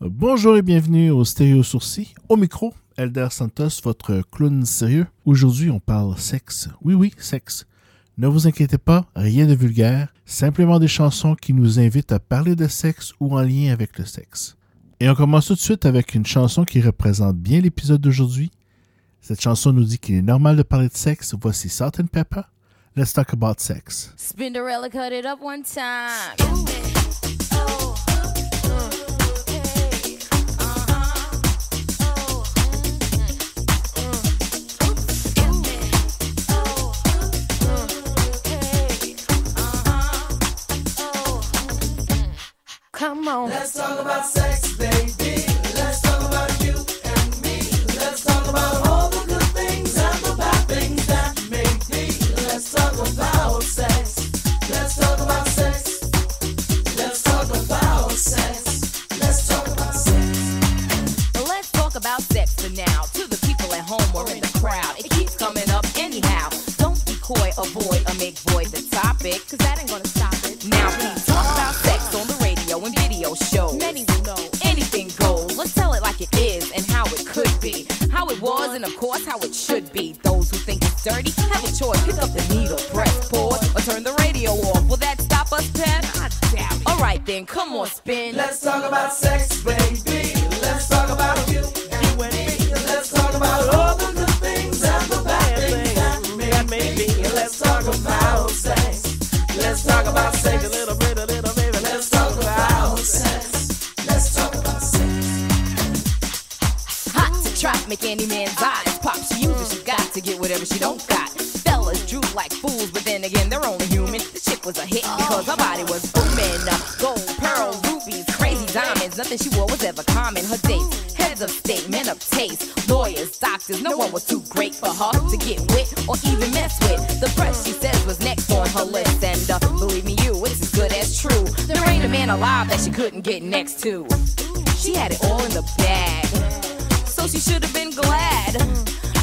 Bonjour et bienvenue au Stéréo Sourcil. Au micro, Elder Santos, votre clown sérieux. Aujourd'hui, on parle sexe. Oui, oui, sexe. Ne vous inquiétez pas, rien de vulgaire, simplement des chansons qui nous invitent à parler de sexe ou en lien avec le sexe. Et on commence tout de suite avec une chanson qui représente bien l'épisode d'aujourd'hui. Cette chanson nous dit qu'il est normal de parler de sexe. Voici Salt and Pepper. Let's talk about sex. Spinderella cut it up one time. Come on. Let's talk about sex, baby. Then, come on, spin. Let's talk about sex, baby. Let's talk about you and me. Let's talk about all the good things and the bad things that make me. Let's talk about sex. Let's talk about sex. A little bit, a little baby. Let's talk about sex. Let's talk about sex. Hot to trap, make any man's eyes pop. She uses, she got to get whatever she don't got. Fellas droop like fools, but then again, they're only human. The chick was a hit because her body was booming. Nothing she wore was ever common. Her dates, heads of state, men of taste, lawyers, doctors. No one was too great for her to get with or even mess with. The press, she says, was next on her list. And uh, believe me, you, it's as good as true. There ain't a man alive that she couldn't get next to. She had it all in the bag so she should have been glad.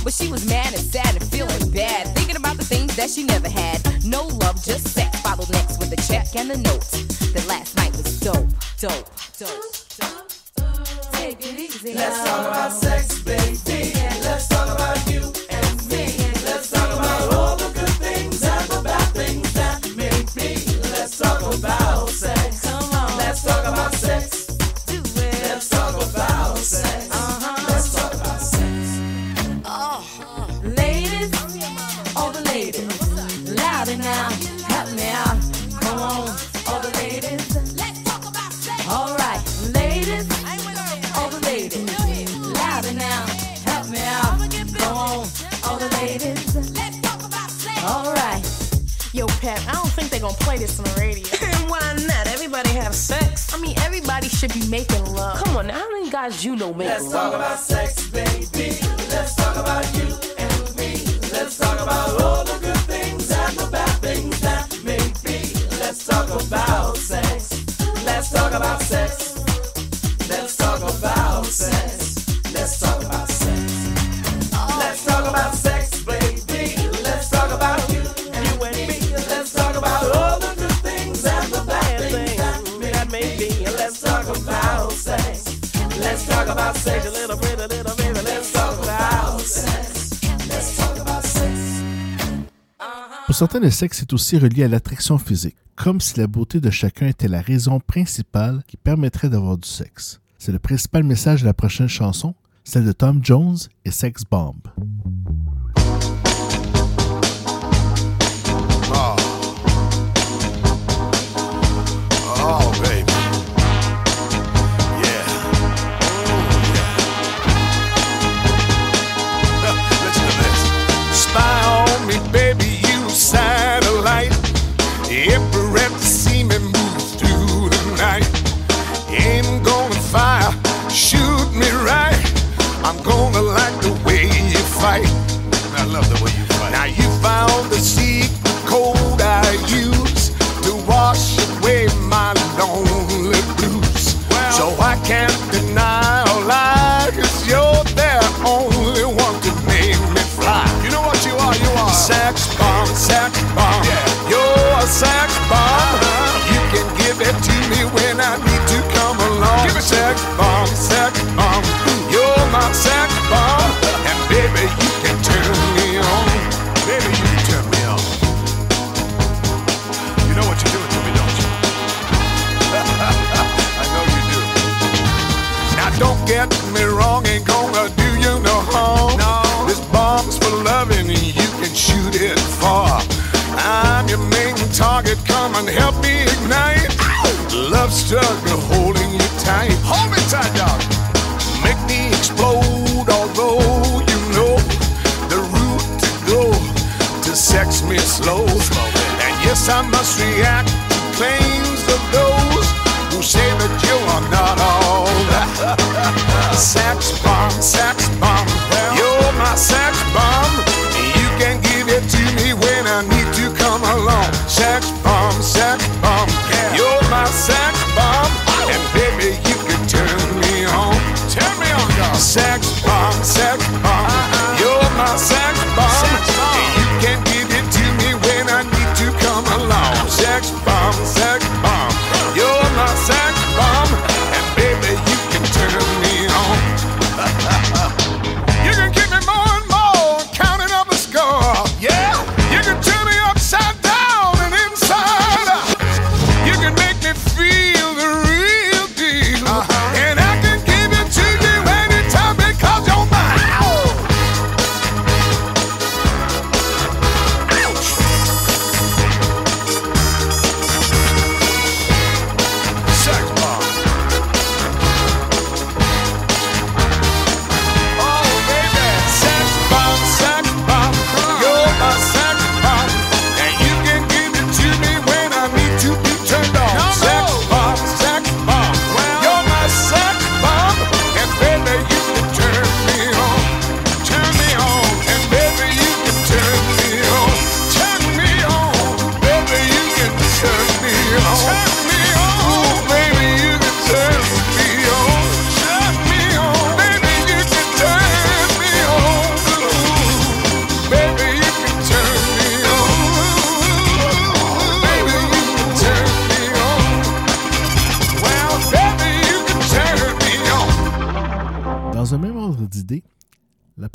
But she was mad and sad and feeling bad, thinking about the things that she never had. No love, just sex. Followed next with the check and the note. That last night was dope, dope, dope, Let's talk about sex, baby. Let's talk about you think they're gonna play this on the radio. And why not? Everybody have sex. I mean, everybody should be making love. Come on, now, how many guys you know make Let's talk about sex, baby. Let's talk about you Pour certains, le sexe est aussi relié à l'attraction physique, comme si la beauté de chacun était la raison principale qui permettrait d'avoir du sexe. C'est le principal message de la prochaine chanson, celle de Tom Jones et Sex Bomb. Come and help me ignite. Love struggle holding you tight. Hold me tight, dog. Make me explode, although you know the route to go to sex me slow. And yes, I must react to claims of those who say that you are not all that. Sex bomb, sex bomb, you're my sex bomb. You can give it to me when I need to come along. Sex bomb, sex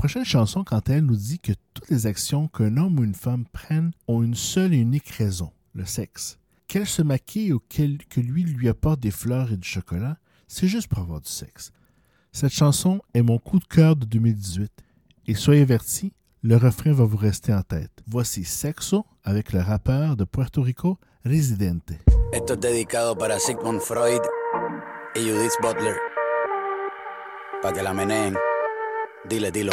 prochaine chanson, quant à elle, nous dit que toutes les actions qu'un homme ou une femme prennent ont une seule et unique raison, le sexe. Qu'elle se maquille ou qu'elle- que lui lui apporte des fleurs et du chocolat, c'est juste pour avoir du sexe. Cette chanson est mon coup de cœur de 2018. Et soyez avertis, le refrain va vous rester en tête. Voici Sexo avec le rappeur de Puerto Rico, Residente. Esto es dedicado para Sigmund Freud Judith Butler. La. Dile, dilo.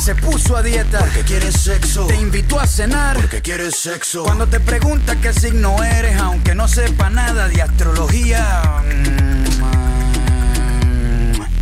Se puso a dieta porque quiere sexo. Te invitó a cenar porque quiere sexo. Cuando te pregunta qué signo eres, aunque no sepa nada de astrología. mm,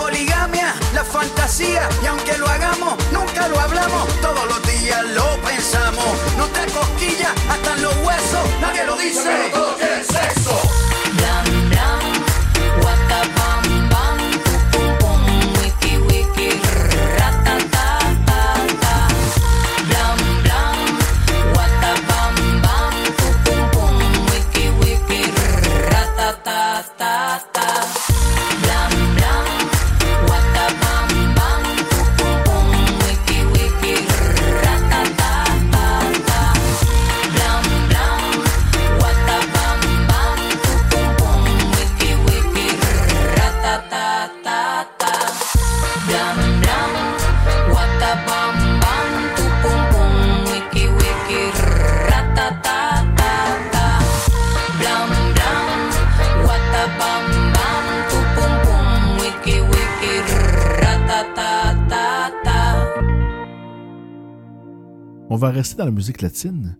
poligamia, la fantasía, y aunque lo hagamos On va rester dans la musique latine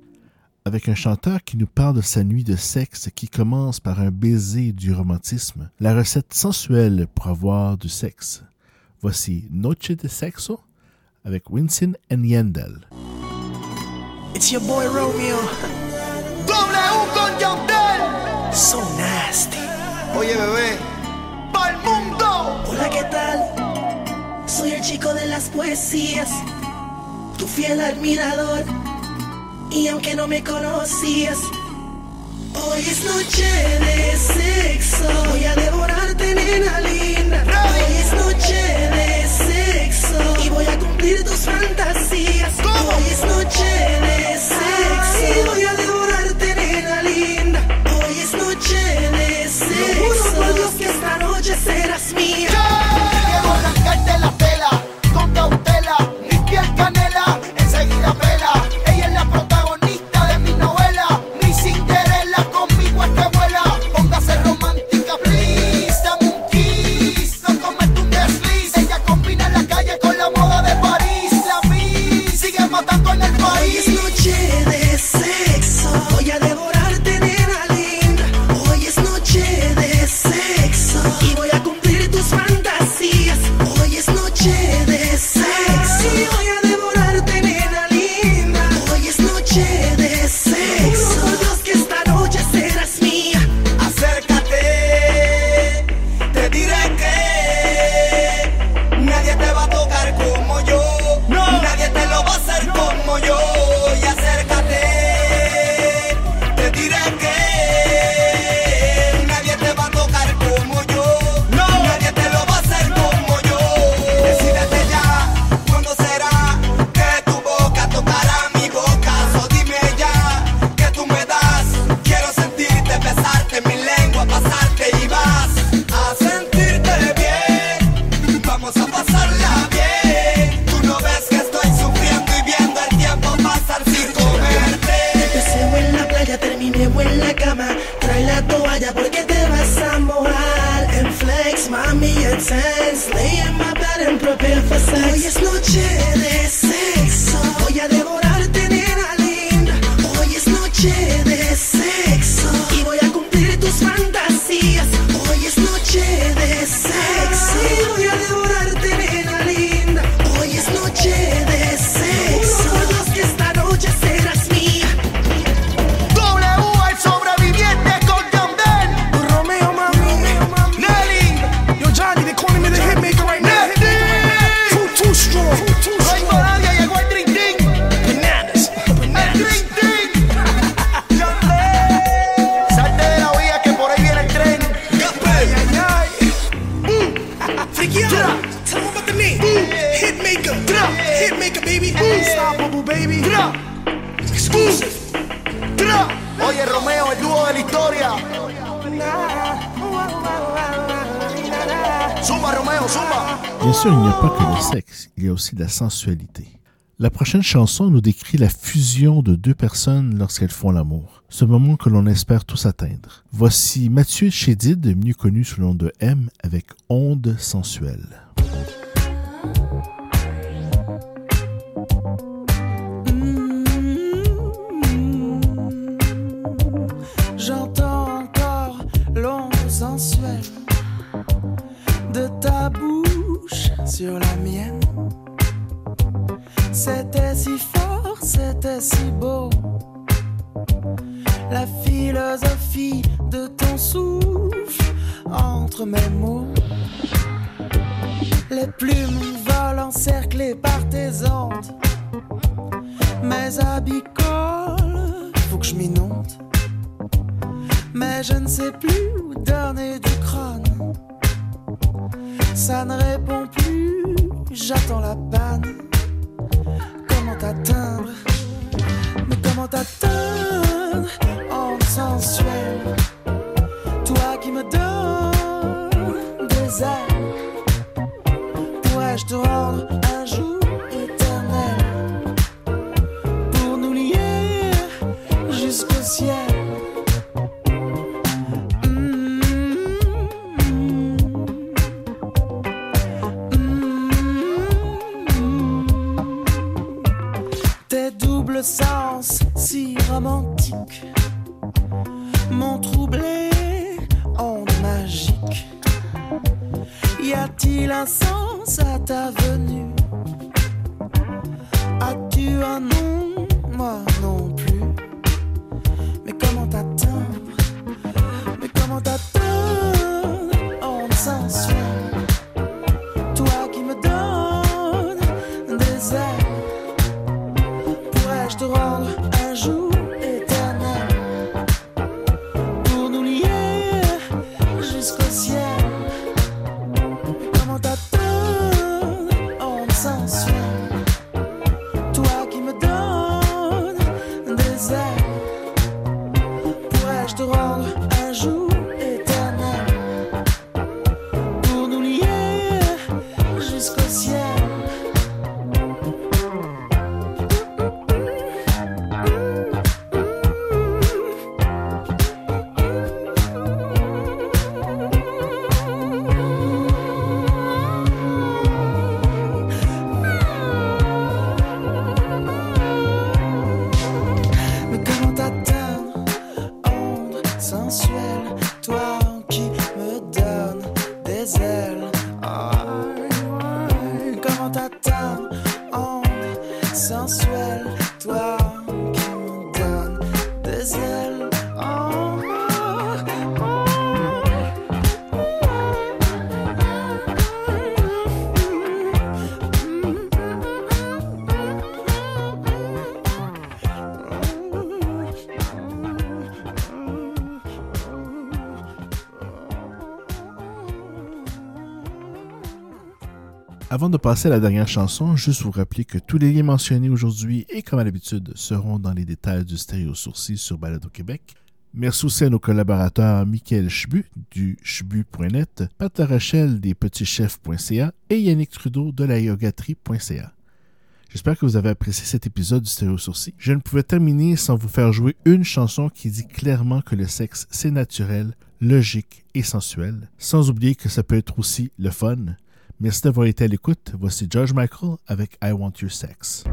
avec un chanteur qui nous parle de sa nuit de sexe qui commence par un baiser du romantisme, la recette sensuelle pour avoir du sexe. Voici Noche de Sexo avec Winston and Yandel. It's your boy Romeo. W con Yandel. So nasty. Oye bebé. Pa'l mundo. Hola, ¿qué tal? Soy el chico de las. fiel admirador. Y aunque no me conocías, hoy es noche de sexo. Voy a devorarte, nena linda. Hoy es noche de sexo. Y voy a cumplir tus fantasías. Hoy es noche de Bien sûr, il n'y a pas que le sexe, il y a aussi la sensualité. La prochaine chanson nous décrit la fusion de deux personnes lorsqu'elles font l'amour, ce moment que l'on espère tous atteindre. Voici Mathieu Chédid, mieux connu sous le nom de M, avec Onde sensuelle. La mienne. C'était si fort, c'était si beau. La philosophie de ton souffle entre mes mots. Les plumes volent encerclées par tes ondes. Mes habits collent, faut que je m'inonde. Mais je ne sais plus où donner du crâne. Ça ne répond plus, j'attends la panne. Comment t'atteindre? Mais comment t'atteindre en sensuel? Toi qui me donnes des ailes Pourrais-je te rendre onde sensuelle, toi Avant de passer à la dernière chanson, juste vous rappeler que tous les liens mentionnés aujourd'hui et comme à l'habitude seront dans les détails du stéréo sourcil sur Balado Québec. Merci aussi à nos collaborateurs Michael Chbu du chbu.net, Pat Rachel des petitschefs.ca et Yannick Trudeau de la yogaterie.ca. J'espère que vous avez apprécié cet épisode du Stéréo Sourcil. Je ne pouvais terminer sans vous faire jouer une chanson qui dit clairement que le sexe c'est naturel, logique et sensuel, sans oublier que ça peut être aussi le fun. Merci d'avoir été à l'écoute. Voici George Michael avec I Want Your Sex.